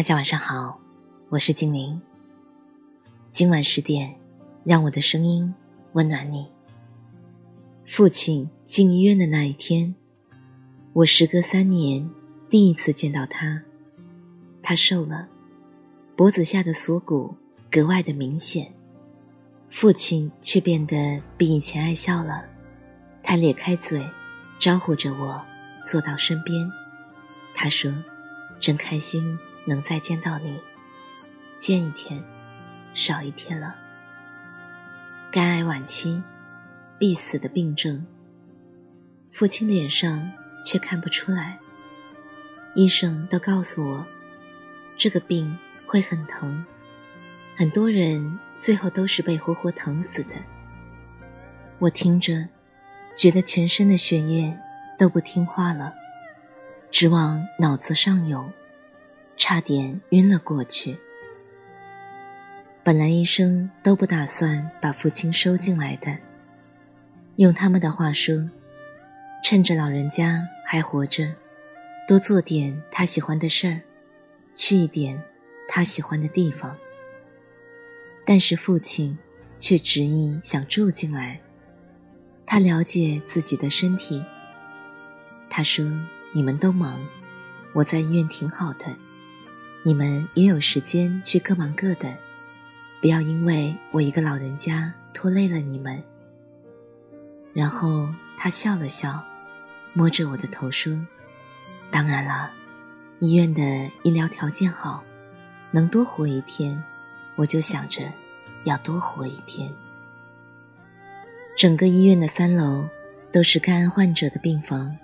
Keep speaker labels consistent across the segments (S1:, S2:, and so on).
S1: 大家晚上好，我是精灵。今晚十点，让我的声音温暖你。父亲进医院的那一天，我时隔三年第一次见到他。他瘦了，脖子下的锁骨格外的明显。父亲却变得比以前爱笑了。他咧开嘴，招呼着我坐到身边。他说：“真开心。”能再见到你，见一天，少一天了。肝癌晚期，必死的病症。父亲脸上却看不出来。医生都告诉我，这个病会很疼，很多人最后都是被活活疼死的。我听着，觉得全身的血液都不听话了，直往脑子上涌。差点晕了过去。本来医生都不打算把父亲收进来的，用他们的话说，趁着老人家还活着，多做点他喜欢的事儿，去一点他喜欢的地方。但是父亲却执意想住进来。他了解自己的身体。他说：“你们都忙，我在医院挺好的。”你们也有时间去各忙各的，不要因为我一个老人家拖累了你们。然后他笑了笑，摸着我的头说：“当然了，医院的医疗条件好，能多活一天，我就想着要多活一天。”整个医院的三楼都是肝癌患者的病房。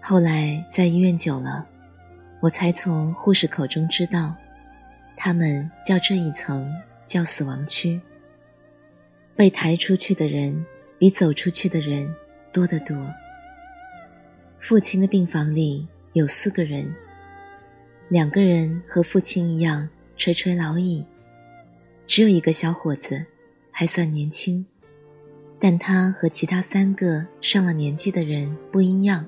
S1: 后来在医院久了。我才从护士口中知道，他们叫这一层叫死亡区。被抬出去的人比走出去的人多得多。父亲的病房里有四个人，两个人和父亲一样垂垂老矣，只有一个小伙子还算年轻，但他和其他三个上了年纪的人不一样。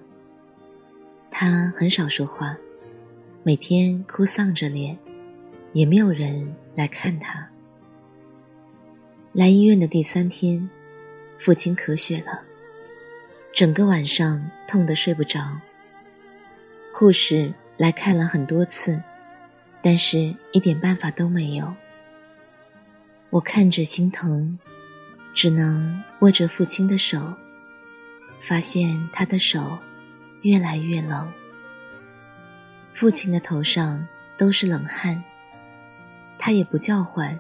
S1: 他很少说话。每天哭丧着脸，也没有人来看他。来医院的第三天，父亲咳血了，整个晚上痛得睡不着。护士来看了很多次，但是一点办法都没有。我看着心疼，只能握着父亲的手，发现他的手越来越冷。父亲的头上都是冷汗，他也不叫唤，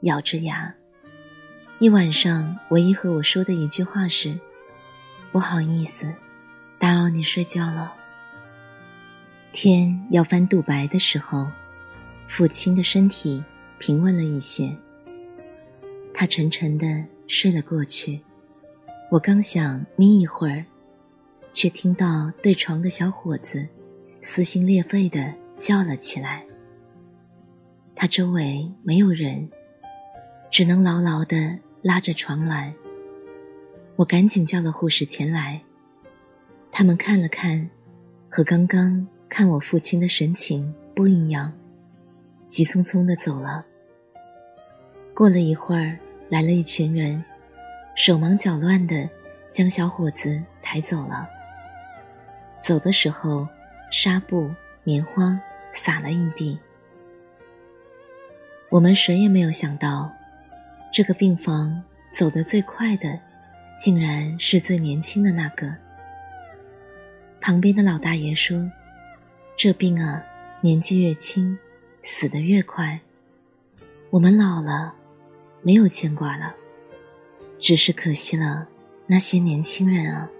S1: 咬着牙。一晚上唯一和我说的一句话是：“不好意思，打扰你睡觉了。”天要翻肚白的时候，父亲的身体平稳了一些，他沉沉的睡了过去。我刚想眯一会儿，却听到对床的小伙子。撕心裂肺的叫了起来。他周围没有人，只能牢牢的拉着床栏。我赶紧叫了护士前来，他们看了看，和刚刚看我父亲的神情不一样，急匆匆的走了。过了一会儿，来了一群人，手忙脚乱的将小伙子抬走了。走的时候。纱布、棉花撒了一地。我们谁也没有想到，这个病房走得最快的，竟然是最年轻的那个。旁边的老大爷说：“这病啊，年纪越轻，死得越快。我们老了，没有牵挂了，只是可惜了那些年轻人啊。”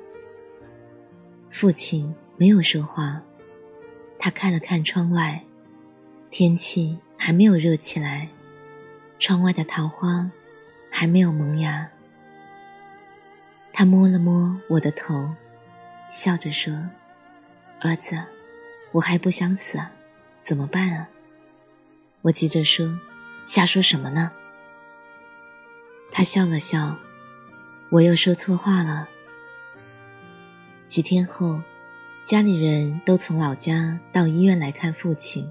S1: 父亲没有说话。他看了看窗外，天气还没有热起来，窗外的桃花还没有萌芽。他摸了摸我的头，笑着说：“儿子，我还不想死，怎么办啊？”我急着说：“瞎说什么呢？”他笑了笑，我又说错话了。几天后，家里人都从老家到医院来看父亲。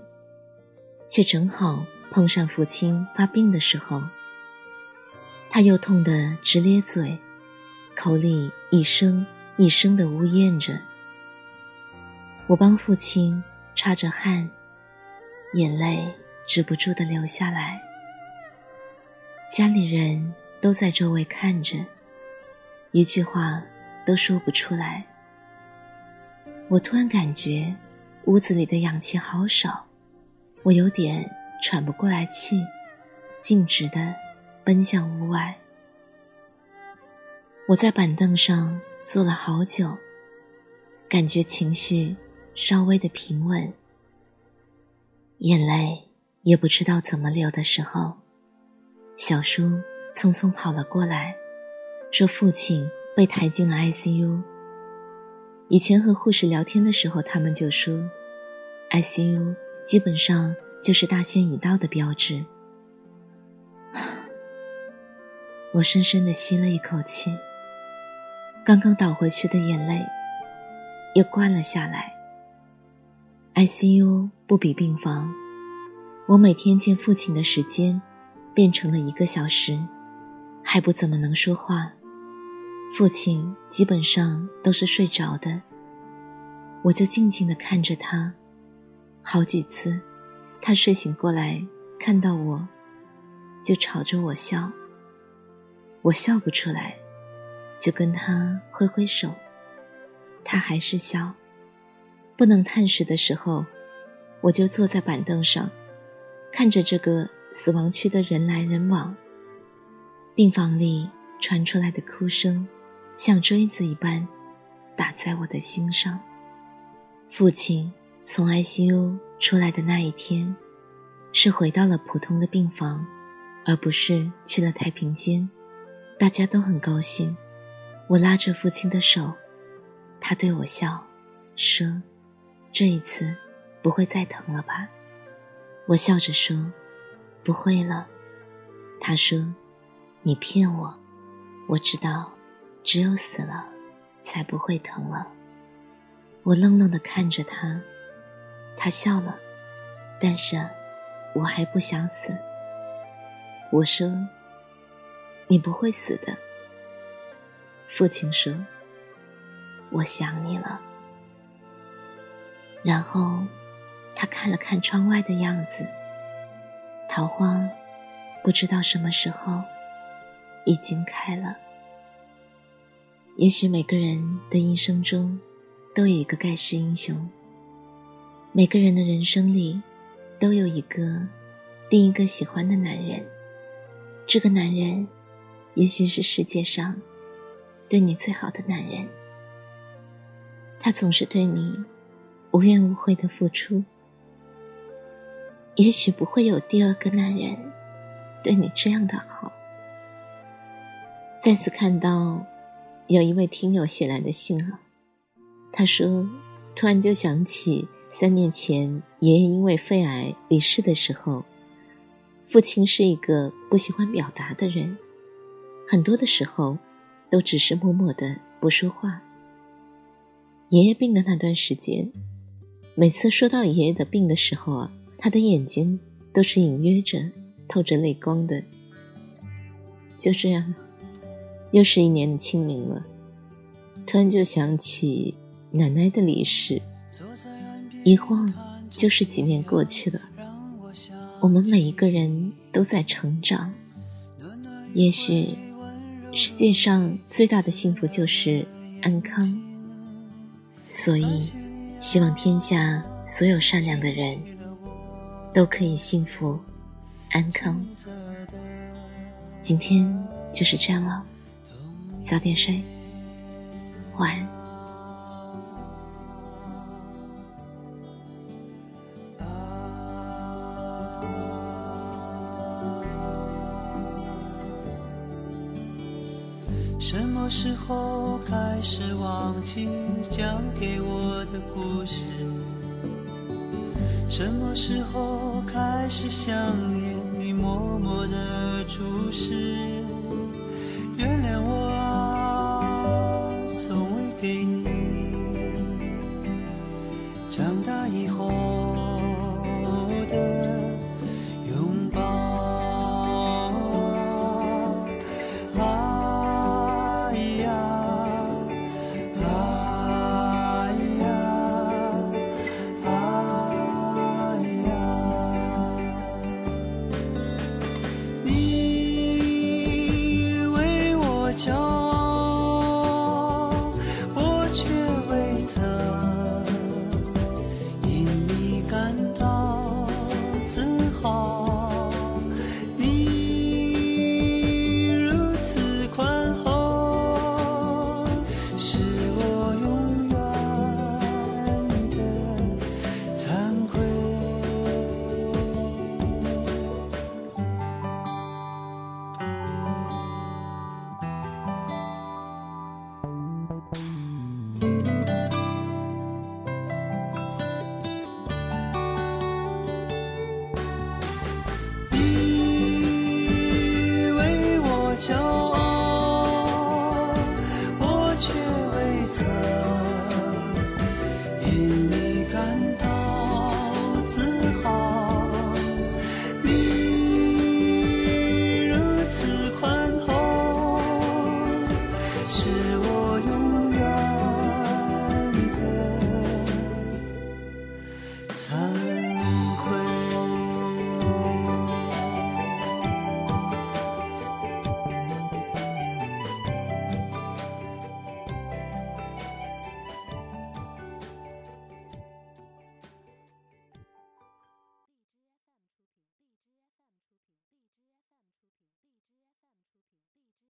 S1: 却正好碰上父亲发病的时候，他又痛得直咧嘴，口里一声一声的呜咽着。我帮父亲擦着汗，眼泪止不住的流下来。家里人都在周围看着，一句话都说不出来。我突然感觉屋子里的氧气好少。我有点喘不过来气，径直的奔向屋外。我在板凳上坐了好久，感觉情绪稍微的平稳，眼泪也不知道怎么流的时候，小叔匆匆跑了过来，说父亲被抬进了 ICU。以前和护士聊天的时候，他们就说，ICU。基本上就是大限已到的标志。我深深的吸了一口气，刚刚倒回去的眼泪又灌了下来。ICU 不比病房，我每天见父亲的时间变成了一个小时，还不怎么能说话。父亲基本上都是睡着的，我就静静的看着他。好几次，他睡醒过来，看到我，就朝着我笑。我笑不出来，就跟他挥挥手，他还是笑。不能探视的时候，我就坐在板凳上，看着这个死亡区的人来人往。病房里传出来的哭声，像锥子一般，打在我的心上。父亲。从 ICU 出来的那一天，是回到了普通的病房，而不是去了太平间。大家都很高兴。我拉着父亲的手，他对我笑，说：“这一次不会再疼了吧？”我笑着说：“不会了。”他说：“你骗我，我知道，只有死了，才不会疼了。”我愣愣地看着他。他笑了，但是，我还不想死。我说：“你不会死的。”父亲说：“我想你了。”然后，他看了看窗外的样子，桃花不知道什么时候已经开了。也许每个人的一生中都有一个盖世英雄。每个人的人生里，都有一个第一个喜欢的男人。这个男人，也许是世界上对你最好的男人。他总是对你无怨无悔的付出。也许不会有第二个男人对你这样的好。再次看到有一位听友写来的信啊，他说：“突然就想起。”三年前，爷爷因为肺癌离世的时候，父亲是一个不喜欢表达的人，很多的时候都只是默默的不说话。爷爷病的那段时间，每次说到爷爷的病的时候啊，他的眼睛都是隐约着透着泪光的。就这样，又是一年的清明了，突然就想起奶奶的离世。一晃就是几年过去了，我们每一个人都在成长。也许世界上最大的幸福就是安康，所以希望天下所有善良的人都可以幸福安康。今天就是这样了，早点睡。晚安。
S2: 什么时候开始忘记讲给我的故事？什么时候开始想念你默默的注视原谅我 사.